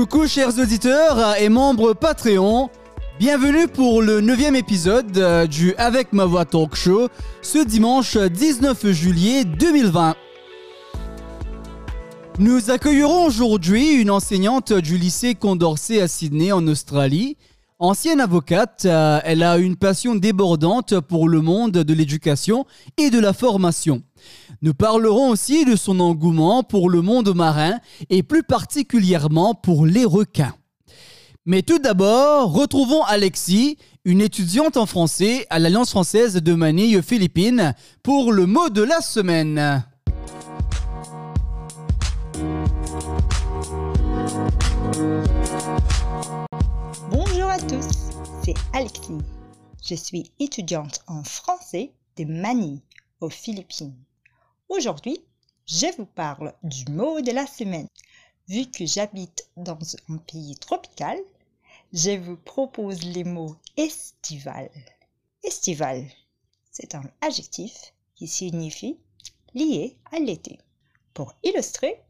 Coucou chers auditeurs et membres Patreon. Bienvenue pour le neuvième épisode euh, du Avec ma voix talk show ce dimanche 19 juillet 2020. Nous accueillerons aujourd'hui une enseignante du lycée Condorcet à Sydney en Australie. Ancienne avocate, euh, elle a une passion débordante pour le monde de l'éducation et de la formation. Nous parlerons aussi de son engouement pour le monde marin et plus particulièrement pour les requins. Mais tout d'abord, retrouvons Alexis, une étudiante en français à l'Alliance française de Manille Philippines, pour le mot de la semaine. À tous, c'est Alexis. Je suis étudiante en français de Manille aux Philippines. Aujourd'hui, je vous parle du mot de la semaine. Vu que j'habite dans un pays tropical, je vous propose les mots estival. Estival, c'est un adjectif qui signifie lié à l'été. Pour illustrer,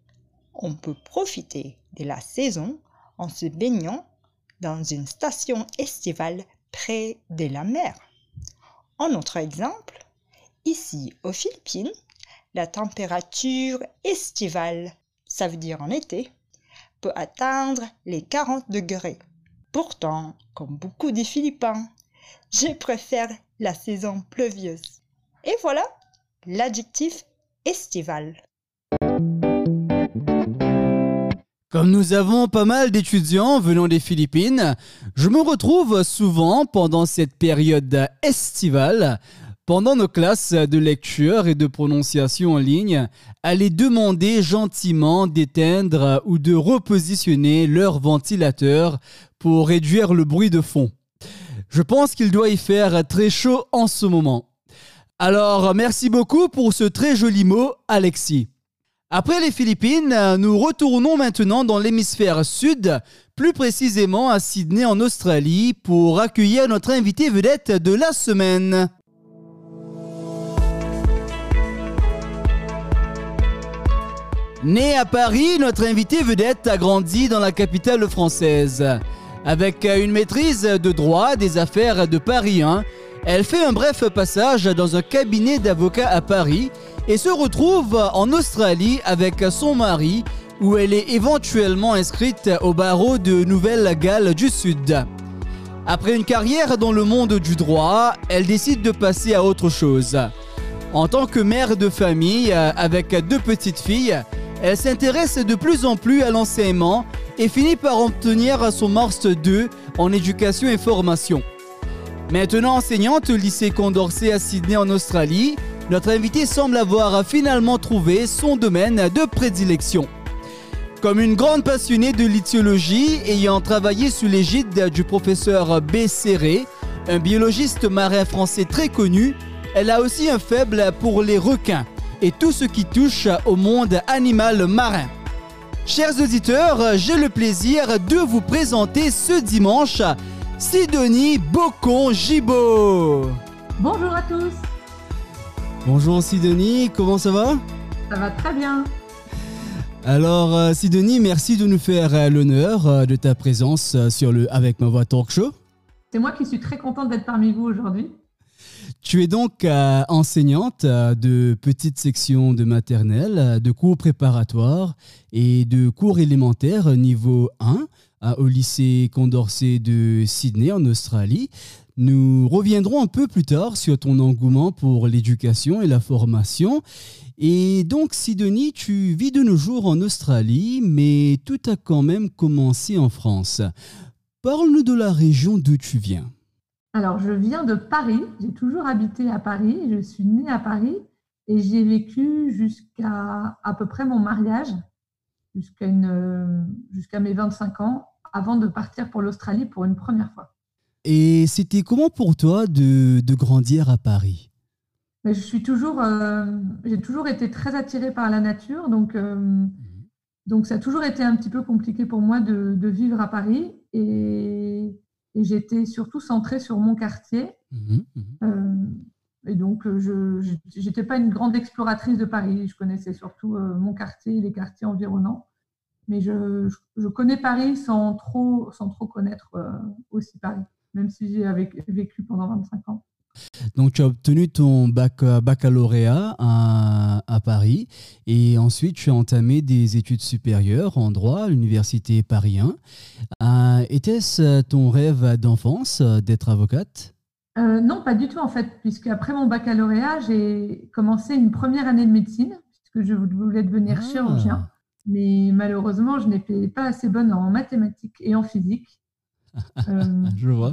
on peut profiter de la saison en se baignant dans une station estivale près de la mer. En autre exemple, ici aux Philippines, la température estivale, ça veut dire en été, peut atteindre les 40 degrés. Pourtant, comme beaucoup des Philippins, je préfère la saison pluvieuse. Et voilà l'adjectif estival. Comme nous avons pas mal d'étudiants venant des Philippines, je me retrouve souvent pendant cette période estivale, pendant nos classes de lecture et de prononciation en ligne, à les demander gentiment d'éteindre ou de repositionner leur ventilateur pour réduire le bruit de fond. Je pense qu'il doit y faire très chaud en ce moment. Alors, merci beaucoup pour ce très joli mot, Alexis. Après les Philippines, nous retournons maintenant dans l'hémisphère sud, plus précisément à Sydney en Australie, pour accueillir notre invité vedette de la semaine. Né à Paris, notre invité vedette a grandi dans la capitale française. Avec une maîtrise de droit des affaires de Paris 1, elle fait un bref passage dans un cabinet d'avocats à Paris et se retrouve en Australie avec son mari où elle est éventuellement inscrite au barreau de Nouvelle-Galles du Sud. Après une carrière dans le monde du droit, elle décide de passer à autre chose. En tant que mère de famille avec deux petites filles, elle s'intéresse de plus en plus à l'enseignement et finit par obtenir son Morse 2 en éducation et formation. Maintenant enseignante au lycée Condorcet à Sydney en Australie, notre invitée semble avoir finalement trouvé son domaine de prédilection. Comme une grande passionnée de lithiologie, ayant travaillé sous l'égide du professeur B. Serré, un biologiste marin français très connu, elle a aussi un faible pour les requins et tout ce qui touche au monde animal marin. Chers auditeurs, j'ai le plaisir de vous présenter ce dimanche Sidonie Bocon-Gibaud. Bonjour à tous. Bonjour Sidonie, comment ça va? Ça va très bien. Alors euh, Sidonie, merci de nous faire euh, l'honneur euh, de ta présence sur le Avec ma voix talk show. C'est moi qui suis très contente d'être parmi vous aujourd'hui. Tu es donc enseignante de petites sections de maternelle, de cours préparatoires et de cours élémentaires niveau 1 au lycée Condorcet de Sydney en Australie. Nous reviendrons un peu plus tard sur ton engouement pour l'éducation et la formation. Et donc, Sidonie, tu vis de nos jours en Australie, mais tout a quand même commencé en France. Parle-nous de la région d'où tu viens. Alors, je viens de Paris. J'ai toujours habité à Paris. Je suis née à Paris et j'y ai vécu jusqu'à à peu près mon mariage, jusqu'à jusqu'à mes 25 ans, avant de partir pour l'Australie pour une première fois. Et c'était comment pour toi de, de grandir à Paris? Mais je suis toujours, euh, j'ai toujours été très attirée par la nature, donc, euh, mhm. donc ça a toujours été un petit peu compliqué pour moi de, de vivre à Paris. Et, et j'étais surtout centrée sur mon quartier. Mhm, mhm. Euh, et donc, je n'étais pas une grande exploratrice de Paris. Je connaissais surtout mon quartier et les quartiers environnants. Mais je, je, connais Paris sans trop, sans trop connaître aussi Paris, même si j'ai vécu pendant 25 ans. Donc, tu as obtenu ton bac, euh, baccalauréat à, à, Paris et ensuite tu as entamé des études supérieures en droit à l'université Paris 1. Euh, était-ce euh, ton rêve d'enfance d'être avocate? Non, pas du tout en fait, puisque après mon baccalauréat, j'ai commencé une première année de médecine, puisque je voulais devenir ah. chirurgien. Mais malheureusement, je n'étais pas assez bonne en mathématiques et en physique. je vois.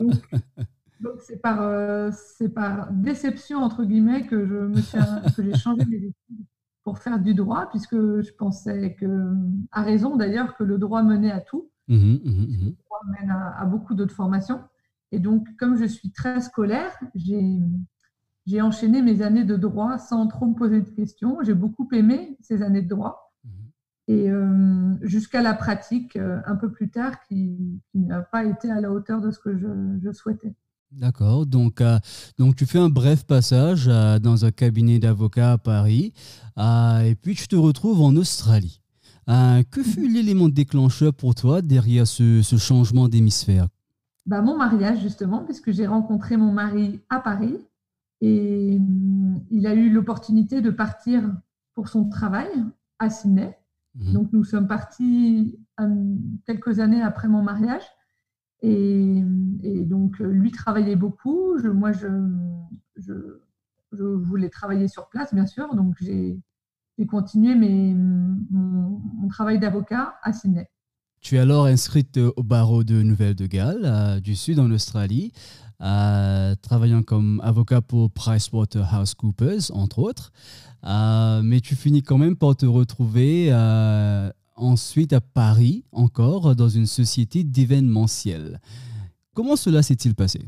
Donc c'est par, euh, par déception entre guillemets que je me suis que j'ai changé mes études pour faire du droit puisque je pensais que à raison d'ailleurs que le droit menait à tout. Mmh mmh mmh le droit mène à, beaucoup d'autres formations. Et donc comme je suis très scolaire, j'ai enchaîné mes années de droit sans trop me poser de questions. J'ai beaucoup aimé ces années de droit. Et euh, jusqu'à la pratique, euh, un peu plus tard, qui, qui n'a pas été à la hauteur de ce que je, je souhaitais. D'accord. Donc, euh, donc, tu fais un bref passage dans un cabinet d'avocat à Paris et puis tu te retrouves en Australie. que fut l'élément déclencheur pour toi derrière ce, changement d'hémisphère? Bah, Mon mariage, justement, puisque j'ai rencontré mon mari à Paris et il a eu l'opportunité de partir pour son travail à Sydney. Mmh. Donc, nous sommes partis quelques années après mon mariage. Et, donc, lui travaillait beaucoup. Je, moi, je, je, je, voulais travailler sur place, bien sûr. Donc, j'ai continué mes, mon, travail d'avocat à Sydney. Tu es alors inscrite au barreau de Nouvelle-de-Galles, du Sud en Australie, travaillant comme avocat pour PricewaterhouseCoopers, entre autres. Euh, mais tu finis quand même par te retrouver euh, ensuite à Paris, encore dans une société d'événementiel. Comment cela s'est-il passé?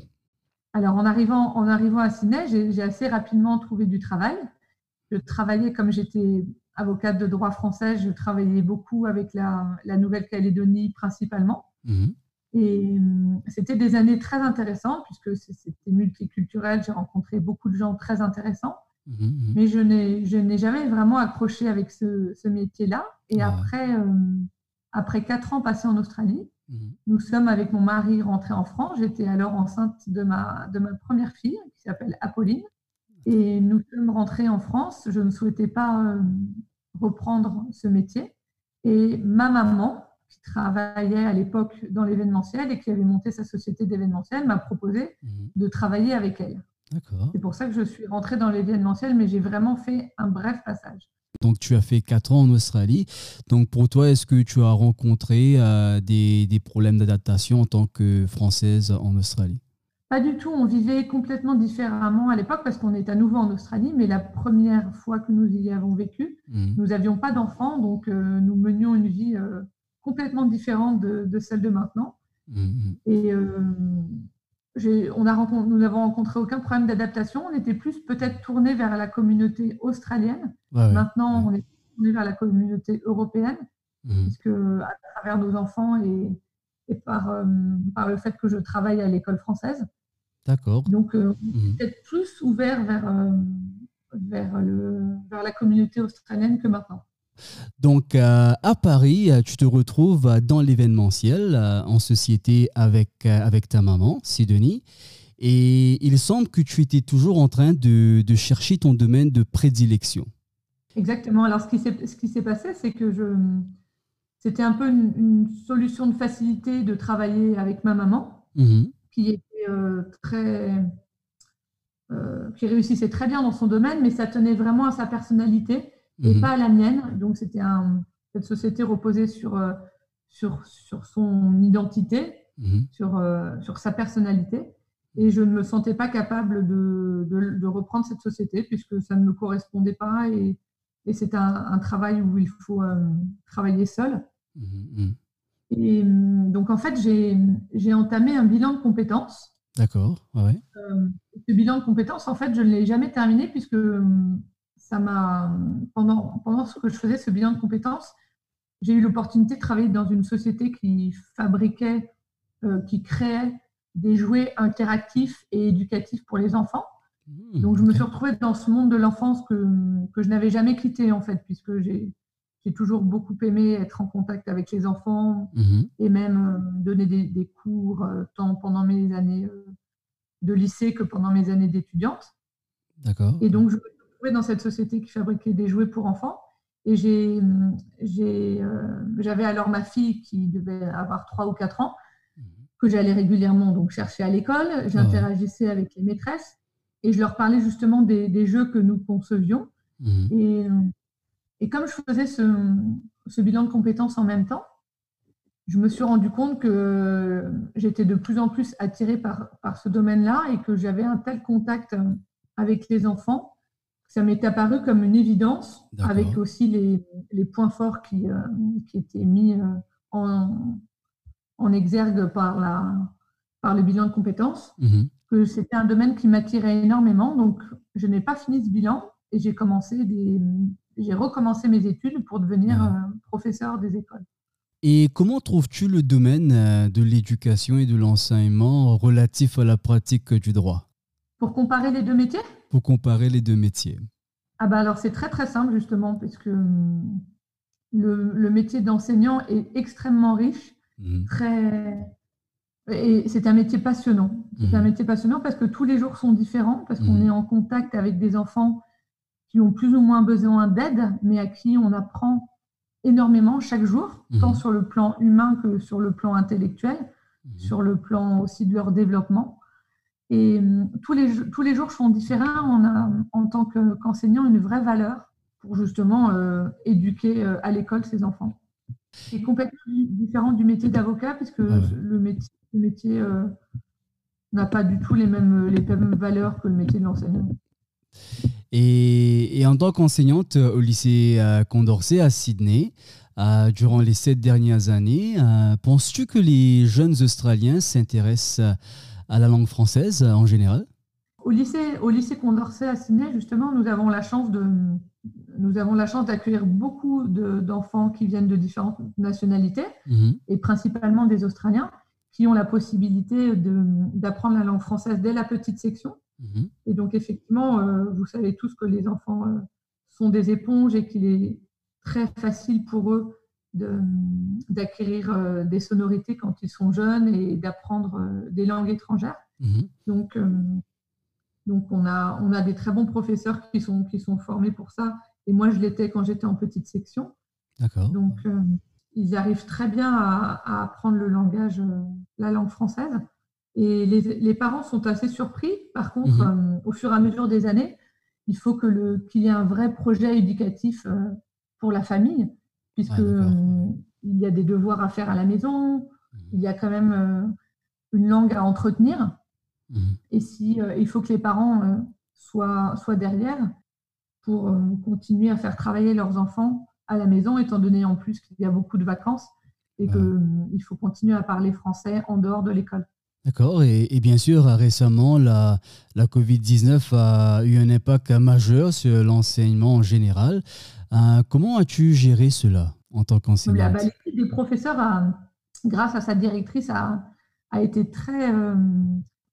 Alors, en arrivant, en arrivant à Sydney, j'ai assez rapidement trouvé du travail. Je travaillais, comme j'étais avocate de droit français, je travaillais beaucoup avec la, Nouvelle-Calédonie principalement. Mhm. Et hum, c'était des années très intéressantes puisque c'était multiculturel. J'ai rencontré beaucoup de gens très intéressants. Mhm, mhm. Mais je n'ai jamais vraiment accroché avec ce, métier-là. Et après, euh, après quatre ans passés en Australie, nous sommes avec mon mari rentrés en France. J'étais alors enceinte de ma, de ma première fille, qui s'appelle Apolline. Et nous sommes rentrés en France. Je ne souhaitais pas euh, reprendre ce métier. Et ma maman, qui travaillait à l'époque dans l'événementiel et qui avait monté sa société d'événementiel, m'a proposé de travailler avec elle. C'est pour ça que je suis rentrée dans l'événementiel, mais j'ai vraiment fait un bref passage. Donc, tu as fait quatre ans en Australie. Donc, pour toi, est-ce que tu as rencontré euh, des, des, problèmes d'adaptation en tant que Française en Australie? Pas du tout. On vivait complètement différemment à l'époque parce qu'on est à nouveau en Australie. Mais la première fois que nous y avons vécu, mmh. nous n'avions pas d'enfants. Donc, euh, nous menions une vie euh, complètement différente de, de, celle de maintenant. Mmh. Et on a nous n'avons rencontré aucun problème d'adaptation. On était plus peut-être tourné vers la communauté australienne. Maintenant, on est tourné vers la communauté européenne, mmh. puisque à travers nos enfants et, par, euh, par le fait que je travaille à l'école française. D'accord. Donc, euh, on est mmh. peut-être plus ouvert vers, euh, vers, le, vers la communauté australienne que maintenant. Donc, euh, à Paris, euh, tu te retrouves dans l'événementiel, euh, en société avec, avec ta maman, Sidonie. Et il semble que tu étais toujours en train de, de chercher ton domaine de prédilection. Exactement. Alors, ce qui s'est passé, c'est que je, c'était un peu une, solution de facilité de travailler avec ma maman, mmh qui était très, qui réussissait très bien dans son domaine, mais ça tenait vraiment à sa personnalité et mhm. pas la mienne. Donc, c'était un, cette société reposait sur, euh, sur, sur son identité, mhm. sur, euh, sur sa personnalité. Et je ne me sentais pas capable de, de, reprendre cette société puisque ça ne me correspondait pas et, et c'est un, un, travail où il faut euh, travailler seul. Mhm, et donc, en fait, j'ai entamé un bilan de compétences. D'accord. Ouais. ce bilan de compétences, en fait, je ne l'ai jamais terminé puisque ça m'a pendant, pendant ce que je faisais ce bilan de compétences, j'ai eu l'opportunité de travailler dans une société qui fabriquait, euh, qui créait des jouets interactifs et éducatifs pour les enfants. Mmh, Donc je me suis retrouvée dans ce monde de l'enfance que, que je n'avais jamais quitté en fait, puisque j'ai j'ai toujours beaucoup aimé être en contact avec les enfants mhm. et même donner des, cours tant pendant mes années de lycée que pendant mes années d'étudiante. D'accord. Et donc, je me dans cette société qui fabriquait des jouets pour enfants. Et j'ai, j'avais alors ma fille qui devait avoir 3 ou 4 ans, mhm. que j'allais régulièrement donc chercher à l'école. J'interagissais avec les maîtresses et je leur parlais justement des, jeux que nous concevions. Mhm. Et, et, comme je faisais ce, ce, bilan de compétences en même temps, je me suis rendu compte que j'étais de plus en plus attirée par, par ce domaine-là et que j'avais un tel contact avec les enfants ça m'est apparu comme une évidence, avec aussi les, les points forts qui, euh, qui étaient mis euh, en, en, exergue par, la, par le bilan de compétences, mhm. que c'était un domaine qui m'attirait énormément. Donc, je n'ai pas fini ce bilan et j'ai commencé des, j'ai recommencé mes études pour devenir euh, professeur des écoles. Et comment trouves-tu le domaine de l'éducation et de l'enseignement relatif à la pratique du droit? Pour comparer les deux métiers? Pour comparer les deux métiers? Ah bah alors c'est très très simple justement parce que hum, le, métier d'enseignant est extrêmement riche, mmh. très et c'est un métier passionnant. C'est un mmh. métier passionnant parce que tous les jours sont différents, parce qu'on mmh. est en contact avec des enfants qui ont plus ou moins besoin d'aide, mais à qui on apprend énormément chaque jour, tant sur le plan humain que sur le plan intellectuel, sur le plan aussi de leur développement. Et hum, tous les, tous les jours sont différents. On a, en tant qu'enseignant, une vraie valeur pour justement euh, éduquer euh, à l'école ses enfants. C'est complètement différent du métier d'avocat, puisque le métier, le métier euh, n'a pas du tout les mêmes, les mêmes valeurs que le métier de l'enseignant. Et, et, en tant qu'enseignante au lycée Condorcet à Sydney, durant les sept dernières années, penses-tu que les jeunes Australiens s'intéressent à la langue française en général Au lycée, au lycée Condorcet à Sydney, justement, nous avons la chance de, nous avons la chance d'accueillir beaucoup d'enfants qui viennent de différentes nationalités mhm. et principalement des Australiens qui ont la possibilité d'apprendre la langue française dès la petite section. Mhm. Et donc, effectivement, euh, vous savez tous que les enfants euh, sont des éponges et qu'il est très facile pour eux d'acquérir euh, des sonorités quand ils sont jeunes et d'apprendre euh, des langues étrangères. Mhm. Donc, euh, donc on, a, on a des très bons professeurs qui sont, qui sont formés pour ça. Et moi, je l'étais quand j'étais en petite section. D'accord. Donc, ils arrivent très bien à, apprendre le langage, la langue française. Et les, les, parents sont assez surpris. Par contre, mhm. au fur et à mesure des années, il faut qu'il y ait un vrai projet éducatif pour la famille puisque euh, il y a des devoirs à faire à la maison, mmh. il y a quand même euh, une langue à entretenir. Mmh. Et si euh, il faut que les parents soient, soient derrière pour continuer à faire travailler leurs enfants à la maison, étant donné en plus qu'il y a beaucoup de vacances et qu'il faut continuer à parler français en dehors de l'école. D'accord. Et, bien sûr, récemment, la, la COVID-19 a eu un impact majeur sur l'enseignement en général. Euh, comment as-tu géré cela en tant qu'enseignante? L'équipe des professeurs, grâce à sa directrice, a, a été très, euh,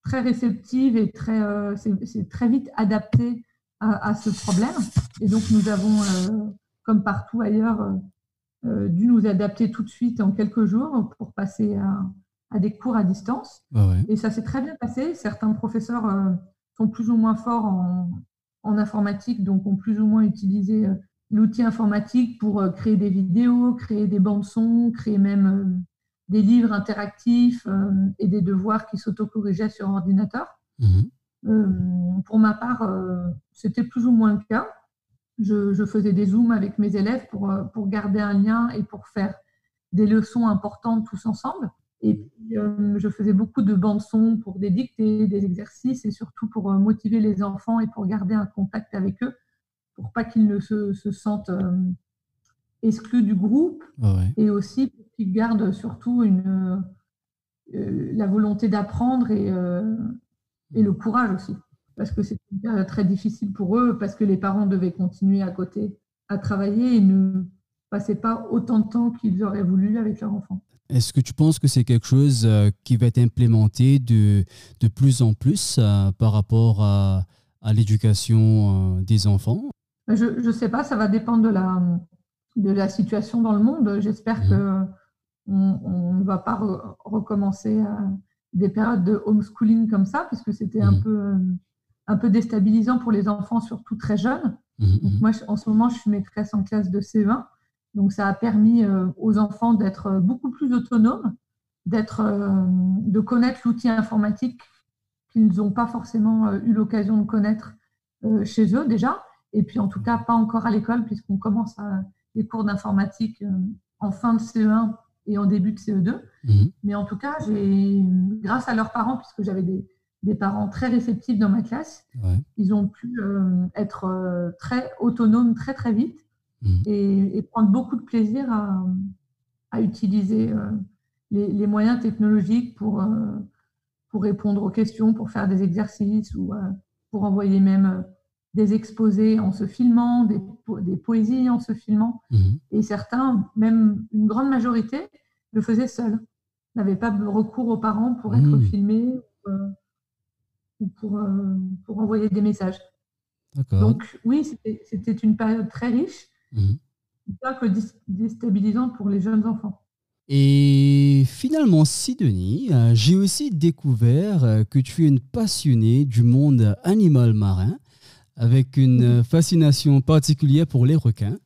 très réceptive et très, euh, c'est très vite adapté à, ce problème. Et donc, nous avons, comme partout ailleurs, dû nous adapter tout de suite en quelques jours pour passer à, des cours à distance. Bah et ça s'est très bien passé. Certains professeurs sont plus ou moins forts en, en, informatique, donc ont plus ou moins utilisé l'outil informatique pour euh, créer des vidéos, créer des bandes son, créer même euh, des livres interactifs euh, et des devoirs qui s'autocorrigeaient sur ordinateur. Mhm. pour ma part, c'était plus ou moins le cas. Je, faisais des zooms avec mes élèves pour, pour garder un lien et pour faire des leçons importantes tous ensemble. Et puis, je faisais beaucoup de bandes son pour des dictées, des exercices et surtout pour motiver les enfants et pour garder un contact avec eux pour pas qu'ils ne se, sentent euh, exclus du groupe ah et aussi pour qu'ils gardent surtout une, euh, la volonté d'apprendre et, euh, et le courage aussi. Parce que c'est très difficile pour eux, parce que les parents devaient continuer à côté à travailler et ne passaient pas autant de temps qu'ils auraient voulu avec leur enfant. Est-ce que tu penses que c'est quelque chose qui va être implémenté de, de plus en plus par rapport à, à l'éducation des enfants? Je ne sais pas, ça va dépendre de la, de la situation dans le monde. J'espère mmh. que on ne va pas recommencer des périodes de homeschooling comme ça, puisque c'était un, mmh. peu, un peu déstabilisant pour les enfants, surtout très jeunes. moi, en ce moment, je suis maîtresse en classe de CE1. Donc, ça a permis aux enfants d'être beaucoup plus autonomes, d'être, de connaître l'outil informatique qu'ils n'ont pas forcément eu l'occasion de connaître chez eux déjà. Et puis, en tout cas, pas encore à l'école, puisqu'on commence à, les cours d'informatique euh, en fin de CE1 et en début de CE2. Mhm. Mais en tout cas, j'ai, grâce à leurs parents, puisque j'avais des, parents très réceptifs dans ma classe, ils ont pu euh, être euh, très autonomes très très vite et, prendre beaucoup de plaisir à, utiliser les, moyens technologiques pour, pour répondre aux questions, pour faire des exercices ou pour envoyer même des exposés en se filmant, des, des poésies en se filmant. Mhm. Et certains, même une grande majorité, le faisaient seuls. N'avaient pas recours aux parents pour être mhm. filmés euh, ou pour, euh, pour envoyer des messages. Donc oui, c'était une période très riche. Bien que déstabilisante pour les jeunes enfants. Et finalement, Sidonie, euh, j'ai aussi découvert que tu es une passionnée du monde animal marin avec une fascination particulière pour les requins.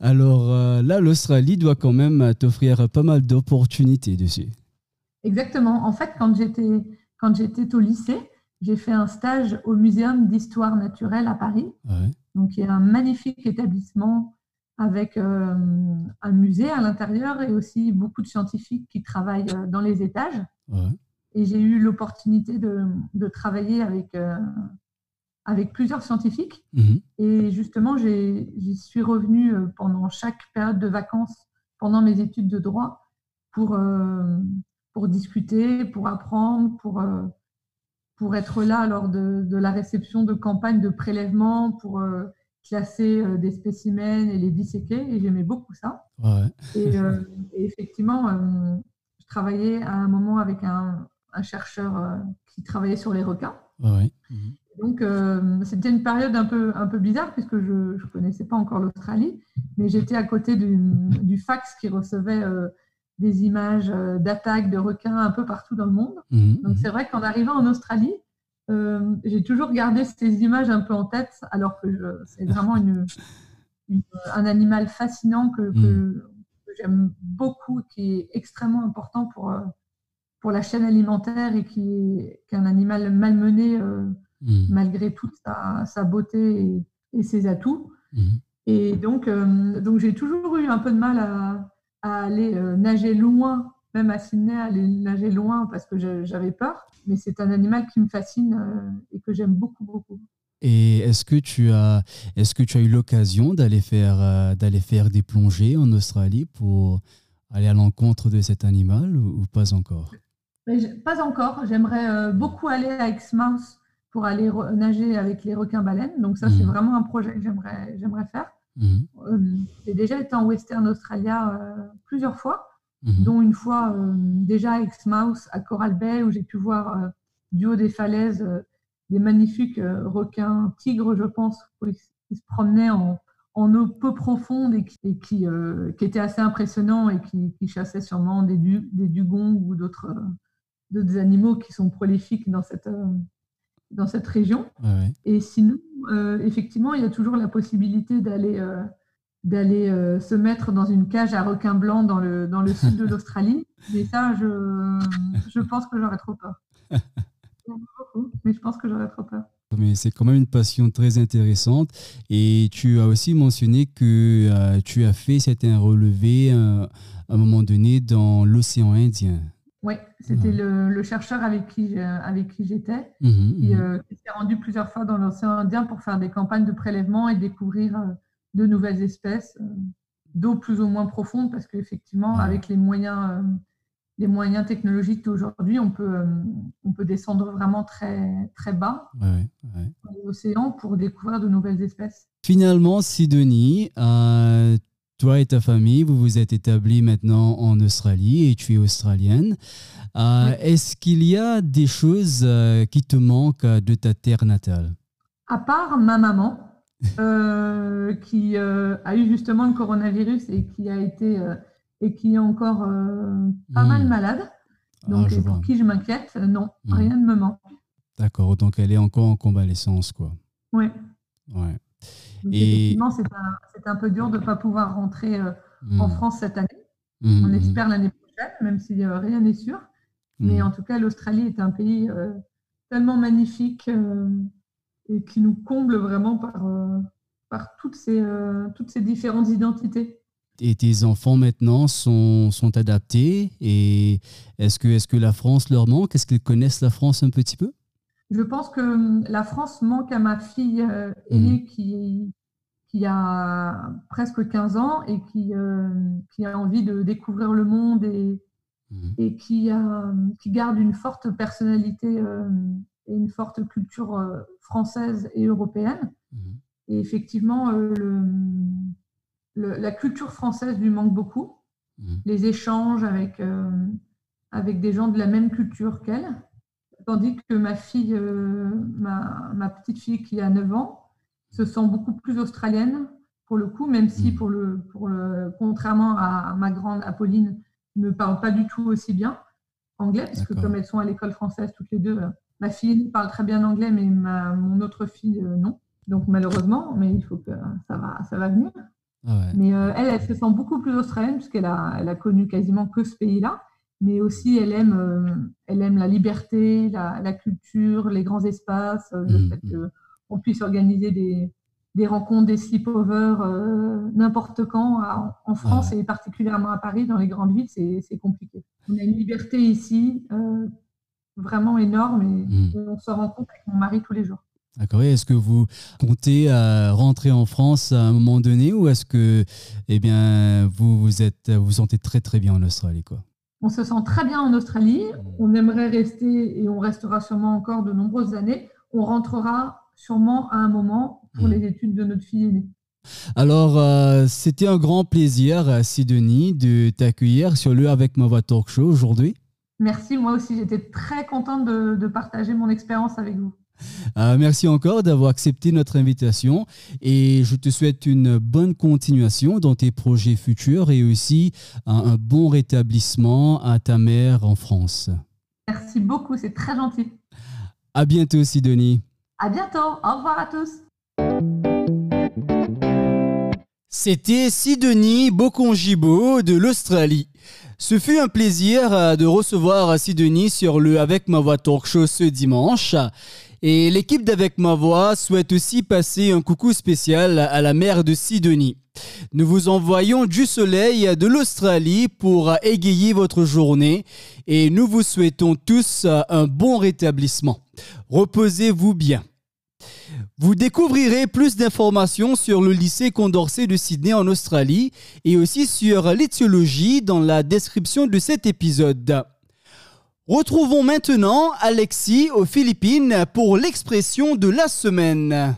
Alors euh, là, l'Australie doit quand même t'offrir pas mal d'opportunités dessus. Exactement. En fait, quand j'étais quand j'étais au lycée, j'ai fait un stage au Muséum d'histoire naturelle à Paris. Donc, il y a un magnifique établissement avec euh, un musée à l'intérieur et aussi beaucoup de scientifiques qui travaillent euh, dans les étages. Et j'ai eu l'opportunité de, de, travailler avec avec plusieurs scientifiques. Mhm. Et justement, j'y suis revenue euh, pendant chaque période de vacances, pendant mes études de droit, pour, euh, pour discuter, pour apprendre, pour, euh, pour être là lors de, de, la réception de campagnes de prélèvement, pour classer des spécimens et les disséquer. Et j'aimais beaucoup ça. Et, effectivement, je travaillais à un moment avec un, un chercheur qui travaillait sur les requins. Ouais. Donc, euh, c'était une période un peu, un peu bizarre puisque je ne connaissais pas encore l'Australie, mais j'étais à côté du, du, fax qui recevait euh, des images euh, d'attaques de requins un peu partout dans le monde. Mmh, Donc, mmh. c'est vrai qu'en arrivant en Australie, j'ai toujours gardé ces images un peu en tête, alors que c'est vraiment une, un animal fascinant que, mmh. j'aime beaucoup, qui est extrêmement important pour, pour la chaîne alimentaire et qui, qui est un animal malmené Mm. malgré toute sa, beauté et, ses atouts. Mm. Et donc, euh, donc j'ai toujours eu un peu de mal à, aller euh, nager loin, même à Sydney, aller nager loin parce que j'avais peur. Mais c'est un animal qui me fascine euh, et que j'aime beaucoup, beaucoup. Et est-ce que tu as, est-ce que tu as eu l'occasion d'aller faire, d'aller faire des plongées en Australie pour aller à l'encontre de cet animal ou, pas encore? Pas encore. J'aimerais beaucoup aller à Exmouth pour aller nager avec les requins-baleines. Donc ça, c'est mhm. vraiment un projet que j'aimerais, j'aimerais faire. Mhm. Euh, j'ai déjà été en Western Australia euh, plusieurs fois, mhm. dont une fois euh, déjà à Exmouth, à Coral Bay, où j'ai pu voir du haut des falaises des magnifiques requins, tigres, je pense, qui se promenaient en, en eau peu profonde et qui, qui, étaient assez impressionnants et qui, chassaient sûrement des, des dugongs ou d'autres, animaux qui sont prolifiques dans cette, dans cette région. Et sinon, euh, effectivement, il y a toujours la possibilité d'aller euh, d'aller euh, se mettre dans une cage à requin blanc dans le, dans le sud de l'Australie. Mais ça, je, je pense que j'aurais trop peur. Mais je pense que j'aurais trop peur. Mais c'est quand même une passion très intéressante. Et tu as aussi mentionné que tu as fait certains relevés à un moment donné dans l'océan Indien. Oui, c'était le, chercheur avec qui, avec qui j'étais, mmh mmh euh, qui, s'est rendu plusieurs fois dans l'océan Indien pour faire des campagnes de prélèvement et découvrir euh, de nouvelles espèces euh, d'eau plus ou moins profonde, parce qu'effectivement, avec les moyens, les moyens technologiques d'aujourd'hui, on peut, on peut descendre vraiment très, très bas dans l'océan pour découvrir de nouvelles espèces. Finalement, Sidonie, toi et ta famille, vous vous êtes établis maintenant en Australie et tu es australienne. Euh, est-ce qu'il y a des choses euh, qui te manquent de ta terre natale? À part ma maman, qui a eu justement le coronavirus et qui a été et qui est encore pas mal hmm. malade. Ah, donc, pour qui je m'inquiète, non, hmm. rien ne me manque. D'accord, donc elle est encore en convalescence, quoi. Oui. Ouais. Et... Effectivement, c'est un, peu dur de ne pas pouvoir rentrer en France cette année. On espère l'année prochaine, même si rien n'est sûr. Mais en tout cas, l'Australie est un pays tellement magnifique euh, et qui nous comble vraiment par, euh, par toutes, ces, euh, toutes ces différentes identités. Et tes enfants maintenant sont, sont adaptés et est-ce que, est que la France leur manque? Est-ce qu'ils connaissent la France un petit peu? Je pense que la France manque à ma fille aînée mmh. qui, qui a presque 15 ans et qui, qui a envie de découvrir le monde et, Mhm. et qui, qui garde une forte personnalité euh, et une forte culture euh, française et européenne. Mhm. Et effectivement, euh, le, la culture française lui manque beaucoup. Mhm. Les échanges avec, avec des gens de la même culture qu'elle. Tandis que ma fille, ma, ma, petite fille qui a 9 ans, se sent beaucoup plus australienne pour le coup, même si pour le, pour contrairement à ma grande Apolline, ne parlent pas du tout aussi bien anglais, parce que comme elles sont à l'école française toutes les deux, euh, ma fille parle très bien anglais, mais ma, mon autre fille, euh, non. Donc malheureusement, mais il faut que ça va, ça va venir. Ah mais euh, elle, elle se sent beaucoup plus australienne, puisqu'elle a, elle a connu quasiment que ce pays-là. Mais aussi, elle aime, elle aime la liberté, la, la, culture, les grands espaces, le mmh, fait mmh. qu'on puisse organiser des, des rencontres, des sleepovers, euh, n'importe quand. En France et particulièrement à Paris, dans les grandes villes, c'est compliqué. On a une liberté ici euh, vraiment énorme et, hmm. on se rend compte avec mon mari tous les jours. D'accord. Est-ce que vous comptez à rentrer en France à un moment donné ou est-ce que eh bien, vous vous, êtes, vous sentez très très bien en Australie quoi? On se sent très bien en Australie. Hmm. On aimerait rester et on restera sûrement encore de nombreuses années. On rentrera sûrement à un moment pour hmm. les études de notre fille aînée. Alors, euh, c'était un grand plaisir, euh, Sidonie, de t'accueillir sur le Avec ma voix talk show aujourd'hui. Merci, moi aussi, j'étais très contente de, partager mon expérience avec vous. Euh, merci encore d'avoir accepté notre invitation et je te souhaite une bonne continuation dans tes projets futurs et aussi un bon rétablissement à ta mère en France. Merci beaucoup, c'est très gentil. À bientôt, Sidonie. À bientôt. Au revoir à tous. C'était Sidonie Bokonjibo de l'Australie. Ce fut un plaisir euh, de recevoir Sidonie sur le Avec ma voix talk show ce dimanche. Et l'équipe d'Avec ma voix souhaite aussi passer un coucou spécial à la mère de Sidonie. Nous vous envoyons du soleil de l'Australie pour égayer votre journée et nous vous souhaitons tous un bon rétablissement. Reposez-vous bien. Vous découvrirez plus d'informations sur le lycée Condorcet de Sydney en Australie et aussi sur l'étiologie dans la description de cet épisode. Retrouvons maintenant Alexis aux Philippines pour l'expression de la semaine.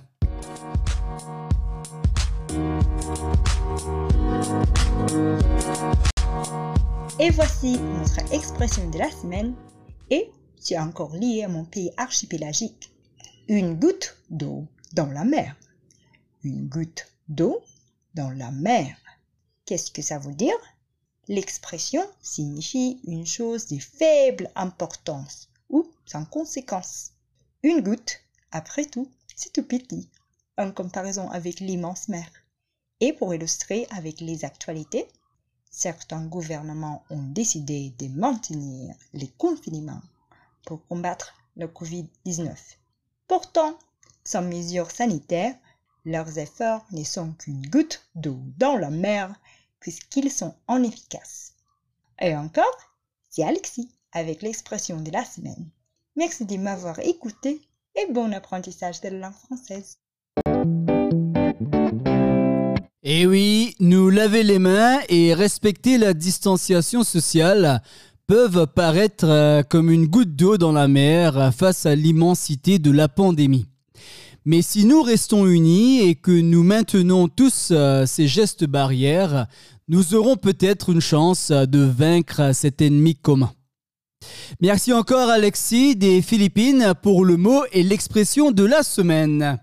Et voici notre expression de la semaine. Et tu encore lié à mon pays archipélagique. Une goutte d'eau dans la mer. Une goutte d'eau dans la mer. Qu'est-ce que ça veut dire? L'expression signifie une chose de faible importance ou sans conséquence. Une goutte, après tout, c'est tout petit en comparaison avec l'immense mer. Et pour illustrer avec les actualités, certains gouvernements ont décidé de maintenir les confinements pour combattre le Covid-19. Pourtant, sans mesures sanitaires, leurs efforts ne sont qu'une goutte d'eau dans la mer puisqu'ils sont inefficaces. Et encore, c'est Alexis avec l'expression de la semaine. Merci de m'avoir écouté et bon apprentissage de la langue française. Et oui, nous laver les mains et respecter la distanciation sociale peuvent paraître euh, comme une goutte d'eau dans la mer face à l'immensité de la pandémie. Mais si nous restons unis et que nous maintenons tous euh, ces gestes barrières, nous aurons peut-être une chance de vaincre cet ennemi commun. Merci encore Alexis des Philippines pour le mot et l'expression de la semaine.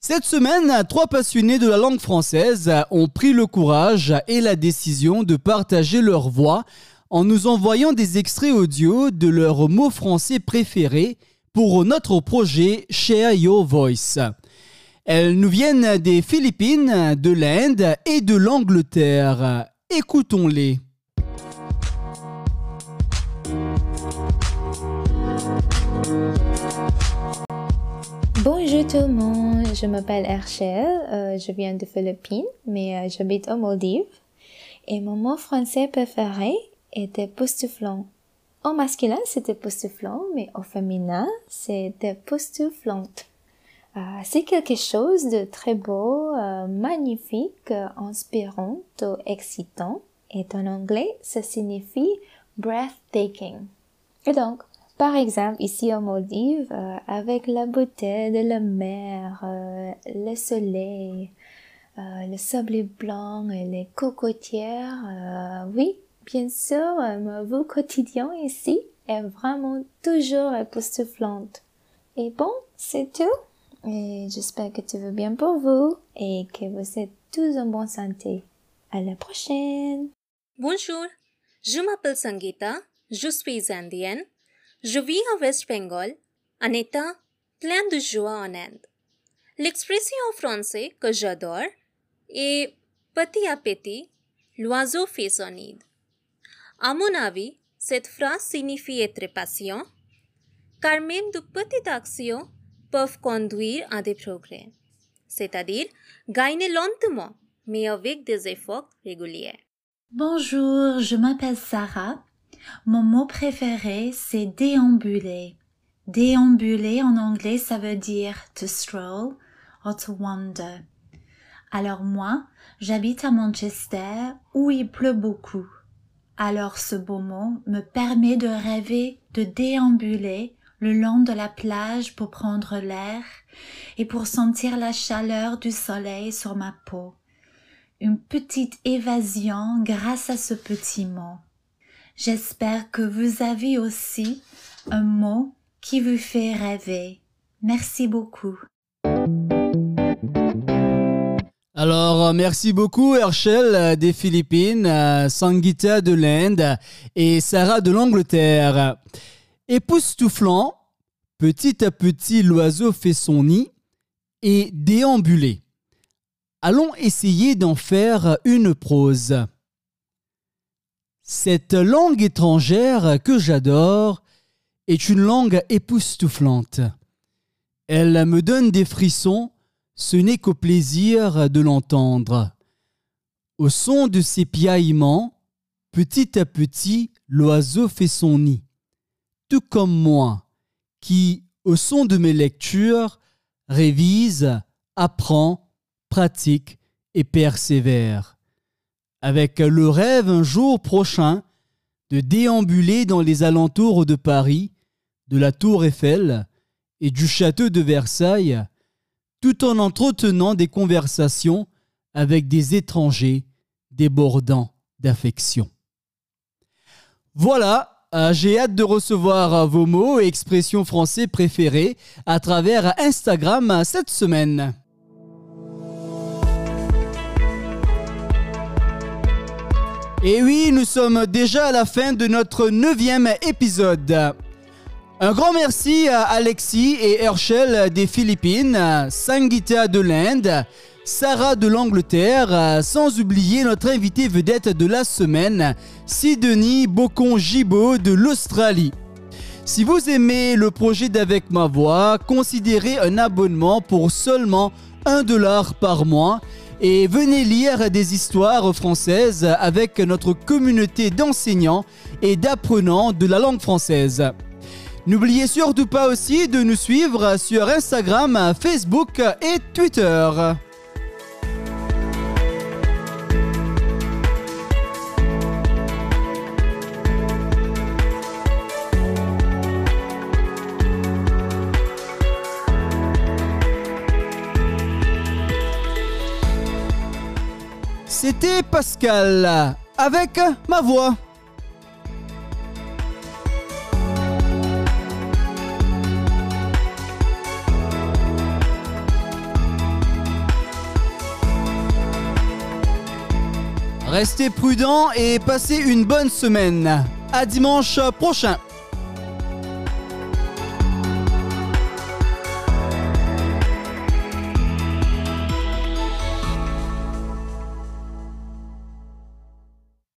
Cette semaine, trois passionnés de la langue française ont pris le courage et la décision de partager leur voix en nous envoyant des extraits audio de leurs mots français préférés pour notre projet Share Your Voice. Elles nous viennent des Philippines, de l'Inde et de l'Angleterre. Écoutons-les. Bonjour tout le monde, je m'appelle Herschel, euh, je viens des Philippines, mais euh, j'habite aux Maldives. Et mon mot français préféré était postouflant. Au masculin, c'était postouflant, mais au féminin, c'était postouflante. Euh, c'est quelque chose de très beau, euh, magnifique, euh, inspirant excitant. Et en anglais, ça signifie breathtaking. Et donc, par exemple, ici en Maldives, avec la beauté de la mer, le soleil, le sable blanc et les cocotières, oui, bien sûr, ma vie quotidien ici est vraiment toujours époustouflante. Et bon, c'est tout. J'espère que tu vas bien pour vous et que vous êtes tous en bonne santé. À la prochaine. Bonjour, je m'appelle Sangeeta, je suis indienne, je vis à West Bengal, un état plein de joie en Inde. L'expression en français que j'adore est petit à petit, l'oiseau fait son nid. À mon avis, cette phrase signifie être patient, car même de petites actions peuvent conduire à des progrès, c'est-à-dire gagner lentement, mais avec des efforts réguliers. Bonjour, je m'appelle Sarah. Mon mot préféré, c'est déambuler. Déambuler en anglais, ça veut dire to stroll or to wander. Alors moi, j'habite à Manchester où il pleut beaucoup. Alors ce beau mot me permet de rêver de déambuler le long de la plage pour prendre l'air et pour sentir la chaleur du soleil sur ma peau. Une petite évasion grâce à ce petit mot. J'espère que vous avez aussi un mot qui vous fait rêver. Merci beaucoup. Alors, merci beaucoup Herschel euh, des Philippines, euh, Sangita de l'Inde et Sarah de l'Angleterre. Époustouflant, petit à petit l'oiseau fait son nid et déambulé. Allons essayer d'en faire une prose. Cette langue étrangère que j'adore est une langue époustouflante. Elle me donne des frissons, ce n'est qu'au plaisir de l'entendre. Au son de ses piaillements, petit à petit, l'oiseau fait son nid tout comme moi, qui, au son de mes lectures, révise, apprend, pratique et persévère, avec le rêve un jour prochain de déambuler dans les alentours de Paris, de la tour Eiffel et du château de Versailles, tout en entretenant des conversations avec des étrangers débordant d'affection. Voilà, euh, j'ai hâte de recevoir euh, vos mots et expressions français préférés à travers Instagram euh, cette semaine. Et oui, nous sommes déjà à la fin de notre neuvième épisode. Un grand merci à Alexis et Herschel des Philippines, Sangita de l'Inde, Sarah de l'Angleterre, sans oublier notre invité vedette de la semaine, Sidonie Bocon-Gibaud de l'Australie. Si vous aimez le projet d'Avec ma voix, considérez un abonnement pour seulement 1 dollar par mois et venez lire des histoires françaises avec notre communauté d'enseignants et d'apprenants de la langue française. N'oubliez surtout pas aussi de nous suivre sur Instagram, Facebook et Twitter. C'était Pascal avec ma voix. Restez prudents et passez une bonne semaine. À dimanche prochain.